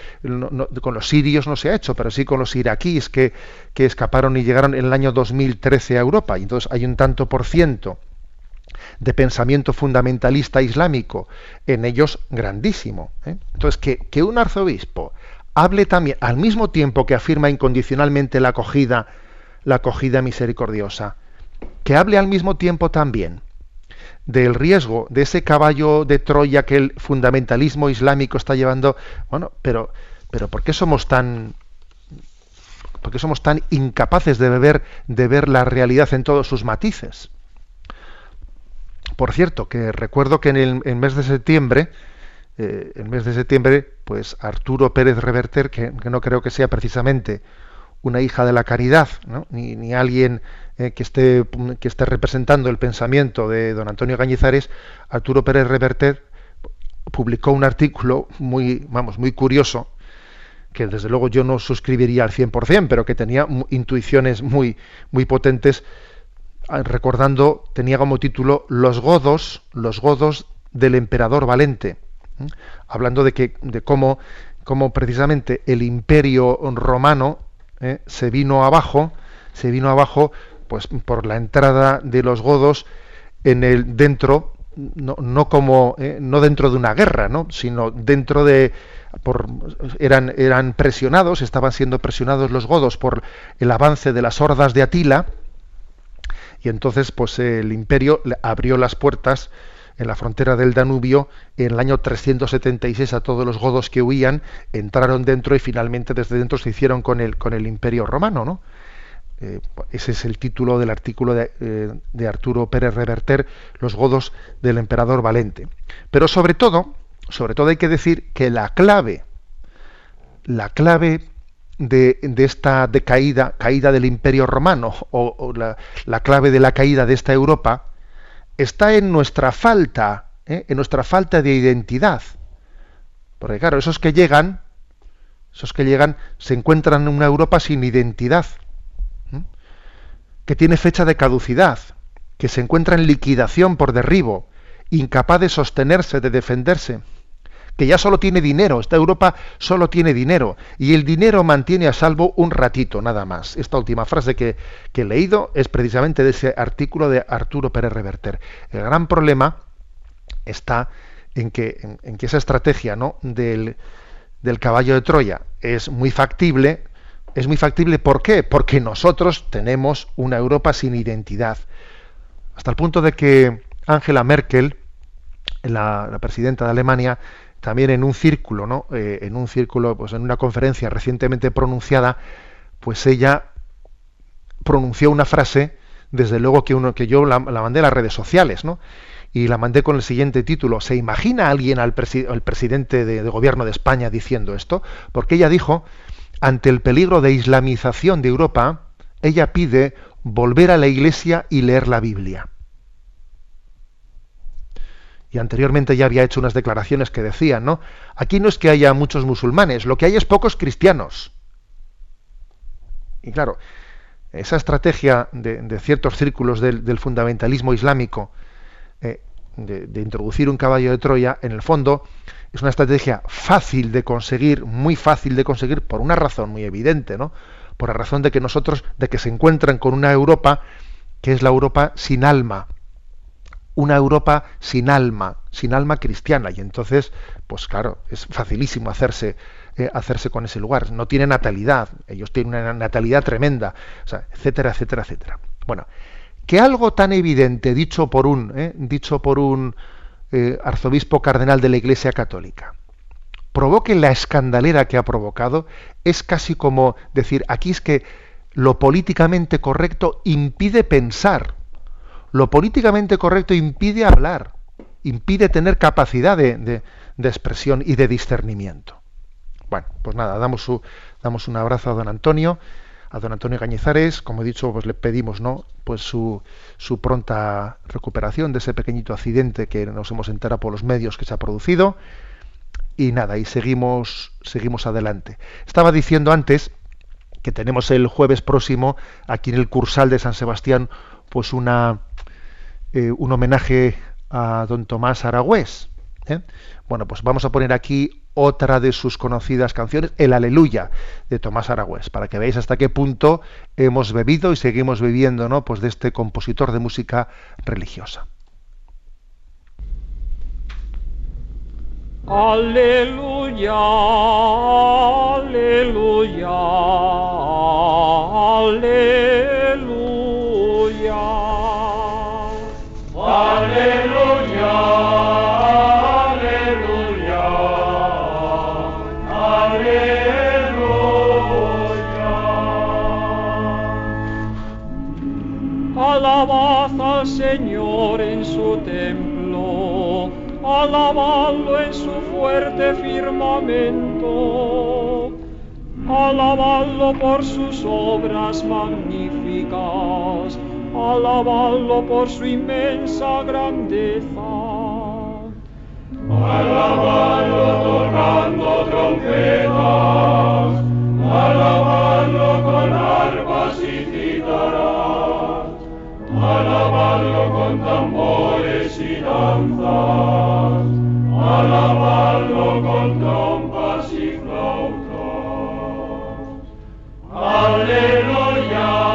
con los sirios no se ha hecho pero sí con los iraquíes que, que escaparon y llegaron en el año 2013 a Europa y entonces hay un tanto por ciento de pensamiento fundamentalista islámico en ellos grandísimo ¿eh? entonces que, que un arzobispo hable también al mismo tiempo que afirma incondicionalmente la acogida la acogida misericordiosa, que hable al mismo tiempo también del riesgo de ese caballo de Troya que el fundamentalismo islámico está llevando. Bueno, pero, pero ¿por qué somos tan por somos tan incapaces de ver, de ver la realidad en todos sus matices? Por cierto, que recuerdo que en el, mes de septiembre, eh, el mes de septiembre, pues Arturo Pérez Reverter, que no creo que sea precisamente una hija de la caridad, ni, alguien eh, que, esté, que esté representando el pensamiento de don Antonio Gañizares, Arturo Pérez Reverter publicó un artículo muy, vamos, muy curioso, que desde luego yo no suscribiría al 100%, pero que tenía intuiciones muy, muy potentes, ah, recordando, tenía como título Los godos, los godos del emperador Valente, hablando de, que, de cómo, cómo precisamente el imperio romano ¿eh? se vino abajo, se vino abajo pues por la entrada de los godos en el dentro no, no como ¿eh? no dentro de una guerra, ¿no? sino dentro de por, eran eran presionados, estaban siendo presionados los godos por el avance de las hordas de Atila y entonces pues el imperio abrió las puertas en la frontera del Danubio en el año 376 a todos los godos que huían, entraron dentro y finalmente desde dentro se hicieron con el, con el imperio romano. ¿no? Eh, ese es el título del artículo de, eh, de, Arturo Pérez Reverter, Los godos del emperador Valente. Pero sobre todo, sobre todo hay que decir que la clave, la clave de, de esta decaída, caída del imperio romano, o, la, la clave de la caída de esta Europa, está en nuestra falta, ¿eh? en nuestra falta de identidad. Porque claro, esos que llegan, esos que llegan, se encuentran en una Europa sin identidad, que tiene fecha de caducidad, que se encuentra en liquidación por derribo, incapaz de sostenerse, de defenderse que ya solo tiene dinero, esta Europa solo tiene dinero, y el dinero mantiene a salvo un ratito, nada más. Esta última frase que, he leído es precisamente de ese artículo de Arturo Pérez Reverter. El gran problema está en que, en, que esa estrategia ¿no? del, caballo de Troya es muy factible, es muy factible ¿por qué? Porque nosotros tenemos una Europa sin identidad. Hasta el punto de que Angela Merkel, la presidenta de Alemania, también en un círculo, ¿no? Eh, en un círculo, pues en una conferencia recientemente pronunciada, pues ella pronunció una frase, desde luego que uno que yo la, mandé a las redes sociales, ¿no? y la mandé con el siguiente título. ¿Se imagina alguien al el presidente de, de, gobierno de España diciendo esto? Porque ella dijo, ante el peligro de islamización de Europa, ella pide volver a la iglesia y leer la Biblia. Y anteriormente ya había hecho unas declaraciones que decían, ¿no? Aquí no es que haya muchos musulmanes, lo que hay es pocos cristianos. Y claro, esa estrategia de, ciertos círculos del, fundamentalismo islámico eh, de, introducir un caballo de Troya, en el fondo, es una estrategia fácil de conseguir, muy fácil de conseguir, por una razón muy evidente, ¿no? Por la razón de que nosotros, de que se encuentran con una Europa que es la Europa sin alma, una Europa sin alma, sin alma cristiana. Y entonces, pues claro, es facilísimo hacerse, eh, hacerse con ese lugar. No tiene natalidad, ellos tienen una natalidad tremenda, etcétera, etcétera, etcétera. Bueno, que algo tan evidente dicho por un, eh, dicho por un eh, arzobispo cardenal de la Iglesia Católica provoque la escandalera que ha provocado, es casi como decir, aquí es que lo políticamente correcto impide pensar lo políticamente correcto impide hablar, impide tener capacidad de, expresión y de discernimiento. Bueno, pues nada, damos, su, damos un abrazo a don Antonio, a don Antonio Cañizares, como he dicho, pues le pedimos ¿no? pues su, su pronta recuperación de ese pequeñito accidente que nos hemos enterado por los medios que se ha producido. Y nada, y seguimos, seguimos adelante. Estaba diciendo antes que tenemos el jueves próximo aquí en el Cursal de San Sebastián pues una, eh, un homenaje a don Tomás Aragüés. ¿eh? Bueno, pues vamos a poner aquí otra de sus conocidas canciones, El Aleluya de Tomás Aragüés, para que veáis hasta qué punto hemos bebido y seguimos bebiendo, ¿no? Pues de este compositor de música religiosa. Aleluya, aleluya. Señor en su templo, alabadlo en su fuerte firmamento, alabadlo por sus obras magníficas, alabadlo por su inmensa grandeza. Alabadlo tocando trompetas, alabadlo alabadlo con tambores y danzas, alabadlo con trompas y flautas. Aleluya.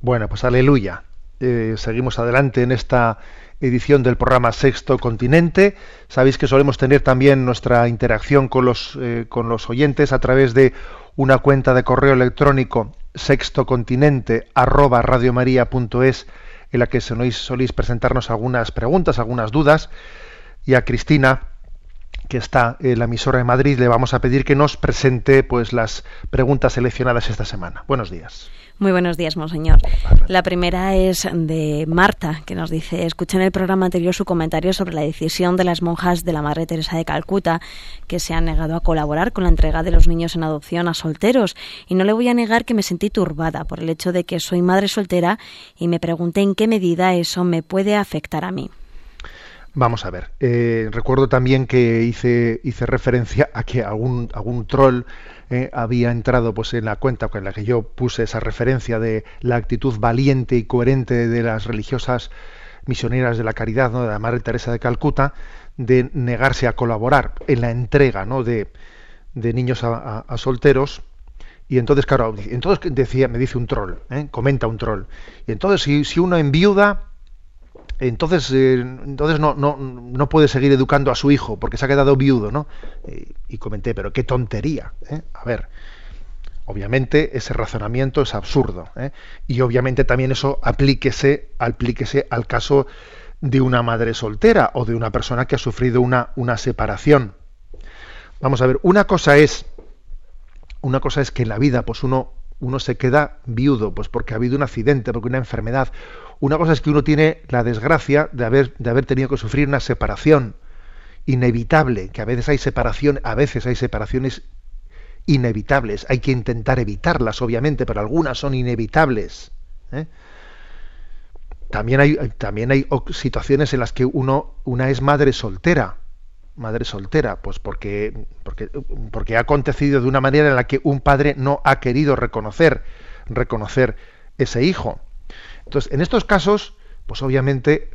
Bueno, pues aleluya. Eh, seguimos adelante en esta edición del programa Sexto Continente. Sabéis que solemos tener también nuestra interacción con los, eh, con los oyentes a través de una cuenta de correo electrónico sextocontinente arroba radiomaria.es en la que soléis presentarnos algunas preguntas, algunas dudas. Y a Cristina, que está en la emisora de Madrid, le vamos a pedir que nos presente pues las preguntas seleccionadas esta semana. Buenos días. Muy buenos días, monseñor. La primera es de Marta, que nos dice, escuché en el programa anterior su comentario sobre la decisión de las monjas de la Madre Teresa de Calcuta, que se han negado a colaborar con la entrega de los niños en adopción a solteros, y no le voy a negar que me sentí turbada por el hecho de que soy madre soltera y me pregunté en qué medida eso me puede afectar a mí. Vamos a ver. Eh, recuerdo también que hice, hice referencia a que algún, algún troll eh, había entrado pues en la cuenta con la que yo puse esa referencia de la actitud valiente y coherente de las religiosas misioneras de la caridad, ¿no? de la Madre Teresa de Calcuta, de negarse a colaborar en la entrega ¿no? de, de niños a, solteros. Y entonces, claro, entonces decía, me dice un troll, ¿eh? comenta un troll. Y entonces, si, si uno enviuda, entonces, eh, entonces no, no, no, puede seguir educando a su hijo porque se ha quedado viudo, ¿no? y comenté, pero qué tontería. ¿eh? A ver, obviamente ese razonamiento es absurdo. ¿eh? Y obviamente también eso aplíquese, aplíquese al caso de una madre soltera o de una persona que ha sufrido una, una separación. Vamos a ver, una cosa es una cosa es que en la vida pues uno uno se queda viudo pues porque ha habido un accidente, porque una enfermedad. Una cosa es que uno tiene la desgracia de haber de haber tenido que sufrir una separación inevitable, que a veces hay separación, a veces hay separaciones inevitables. Hay que intentar evitarlas, obviamente, pero algunas son inevitables. ¿eh? También hay, también hay situaciones en las que uno, una es madre soltera. Madre soltera, pues porque, porque, porque ha acontecido de una manera en la que un padre no ha querido reconocer, reconocer ese hijo. Entonces, en estos casos, pues obviamente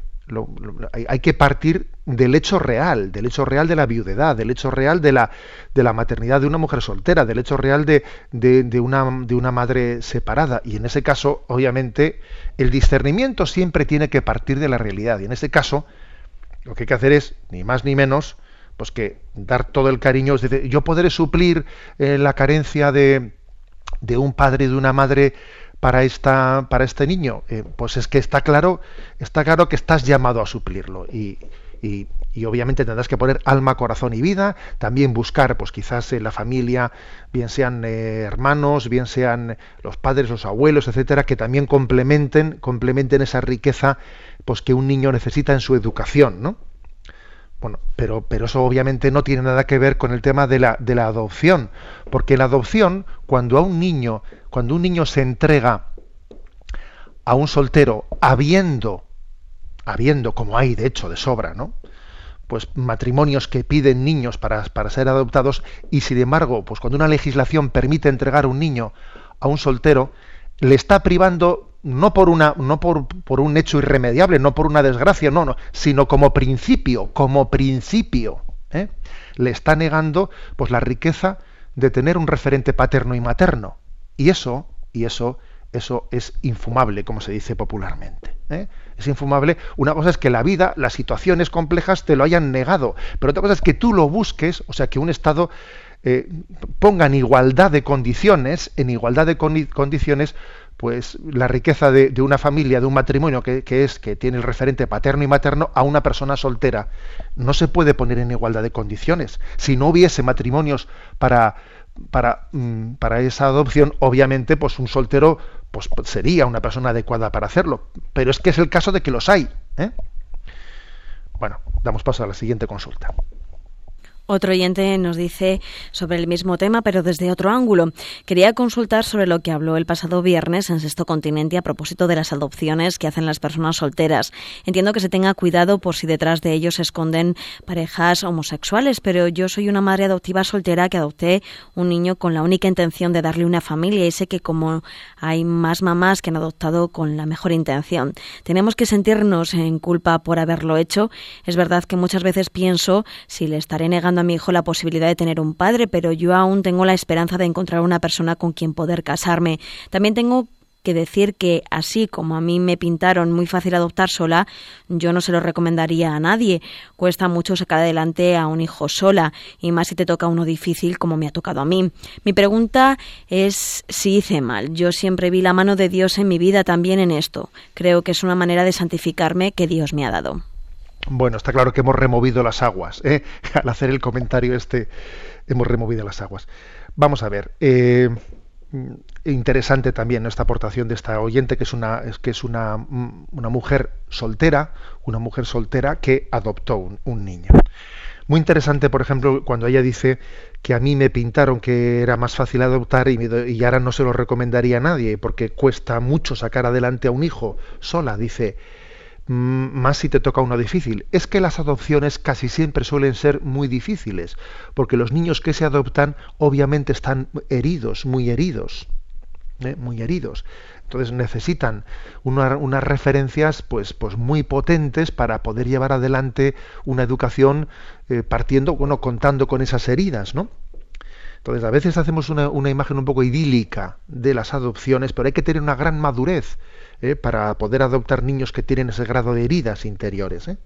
hay, que partir del hecho real, del hecho real de la viudedad, del hecho real de la, de la maternidad de una mujer soltera, del hecho real de, de una madre separada. Y en ese caso, obviamente, el discernimiento siempre tiene que partir de la realidad. Y en ese caso, lo que hay que hacer es, ni más ni menos, pues que dar todo el cariño. Es decir, yo podré suplir eh, la carencia de, de un padre y de una madre para esta para este niño eh, pues es que está claro está claro que estás llamado a suplirlo y, y, obviamente tendrás que poner alma corazón y vida también buscar pues quizás en la familia bien sean eh, hermanos bien sean los padres los abuelos etcétera que también complementen complementen esa riqueza pues que un niño necesita en su educación no bueno, pero, pero eso obviamente no tiene nada que ver con el tema de la, de la adopción, porque la adopción, cuando a un niño, cuando un niño se entrega a un soltero, habiendo, habiendo, como hay de hecho de sobra, ¿no? Pues matrimonios que piden niños para, para ser adoptados, y sin embargo, pues cuando una legislación permite entregar un niño a un soltero, le está privando no por una no por, por, un hecho irremediable no por una desgracia no no sino como principio como principio ¿eh? le está negando pues la riqueza de tener un referente paterno y materno y eso y eso eso es infumable como se dice popularmente ¿eh? es infumable una cosa es que la vida las situaciones complejas te lo hayan negado pero otra cosa es que tú lo busques o sea que un estado eh, ponga en igualdad de condiciones en igualdad de condiciones pues la riqueza de, una familia, de un matrimonio que, es que tiene el referente paterno y materno a una persona soltera. No se puede poner en igualdad de condiciones. Si no hubiese matrimonios para, para, mm, para esa adopción, obviamente, pues un soltero pues, sería una persona adecuada para hacerlo. Pero es que es el caso de que los hay. ¿eh? Bueno, damos paso a la siguiente consulta. Otro oyente nos dice sobre el mismo tema, pero desde otro ángulo. Quería consultar sobre lo que habló el pasado viernes en Sexto Continente a propósito de las adopciones que hacen las personas solteras. Entiendo que se tenga cuidado por si detrás de ellos se esconden parejas homosexuales, pero yo soy una madre adoptiva soltera que adopté un niño con la única intención de darle una familia y sé que como hay más mamás que han adoptado con la mejor intención, tenemos que sentirnos en culpa por haberlo hecho. Es verdad que muchas veces pienso si le estaré negando a mi hijo la posibilidad de tener un padre, pero yo aún tengo la esperanza de encontrar una persona con quien poder casarme. También tengo que decir que así como a mí me pintaron muy fácil adoptar sola, yo no se lo recomendaría a nadie. Cuesta mucho sacar adelante a un hijo sola, y más si te toca uno difícil como me ha tocado a mí. Mi pregunta es si hice mal. Yo siempre vi la mano de Dios en mi vida también en esto. Creo que es una manera de santificarme que Dios me ha dado. Bueno, está claro que hemos removido las aguas. ¿eh? Al hacer el comentario este, hemos removido las aguas. Vamos a ver. Eh, interesante también esta aportación de esta oyente, que es una, que es una, una mujer soltera, una mujer soltera que adoptó un, niño. Muy interesante, por ejemplo, cuando ella dice que a mí me pintaron que era más fácil adoptar y, y ahora no se lo recomendaría a nadie porque cuesta mucho sacar adelante a un hijo sola. Dice, más si te toca uno difícil. Es que las adopciones casi siempre suelen ser muy difíciles, porque los niños que se adoptan obviamente están heridos, muy heridos, ¿eh? muy heridos. Entonces necesitan unas referencias pues, pues muy potentes para poder llevar adelante una educación eh, partiendo, bueno, contando con esas heridas, ¿no? Entonces a veces hacemos una, una imagen un poco idílica de las adopciones, pero hay que tener una gran madurez ¿eh? para poder adoptar niños que tienen ese grado de heridas interiores. ¿eh?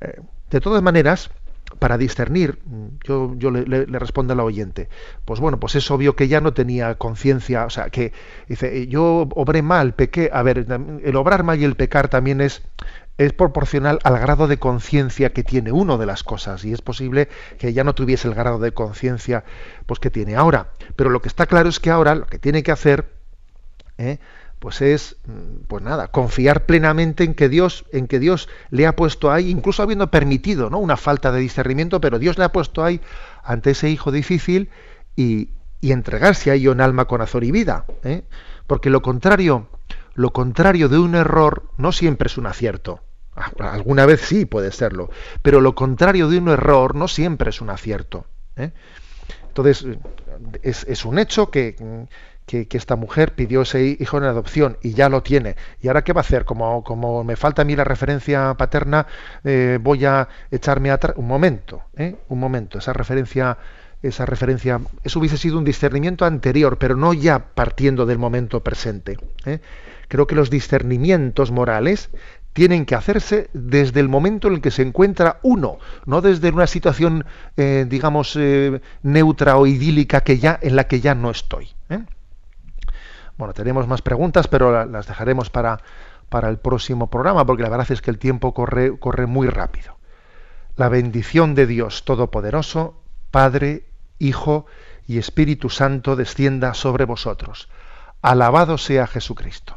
Eh, de todas maneras, para discernir, yo, yo le, respondo al oyente, pues bueno, pues es obvio que ya no tenía conciencia, o sea, que dice, yo obré mal, pequé, a ver, el obrar mal y el pecar también es, es proporcional al grado de conciencia que tiene uno de las cosas y es posible que ya no tuviese el grado de conciencia pues que tiene ahora pero lo que está claro es que ahora lo que tiene que hacer ¿eh? Pues es mm, pues nada confiar plenamente en que Dios en que Dios le ha puesto ahí incluso habiendo permitido no una falta de discernimiento pero Dios le ha puesto ahí ante ese hijo difícil y, y entregarse a ello en alma corazón y vida ¿eh? porque lo contrario lo contrario de un error no siempre es un acierto. Alguna vez sí puede serlo, pero lo contrario de un error no siempre es un acierto. ¿eh? Entonces, es, un hecho que, que, esta mujer pidió ese hijo en adopción y ya lo tiene. ¿Y ahora qué va a hacer? Como, como me falta a mí la referencia paterna, eh, voy a echarme atrás. Un momento, ¿eh? un momento. Esa referencia, esa referencia, eso hubiese sido un discernimiento anterior, pero no ya partiendo del momento presente. ¿eh? creo que los discernimientos morales tienen que hacerse desde el momento en el que se encuentra uno, no desde una situación, eh, digamos, eh, neutra o idílica que ya, en la que ya no estoy. Bueno, tenemos más preguntas, pero las dejaremos para, para el próximo programa, porque la verdad es que el tiempo corre, corre muy rápido. La bendición de Dios Todopoderoso, Padre, Hijo y Espíritu Santo descienda sobre vosotros. Alabado sea Jesucristo.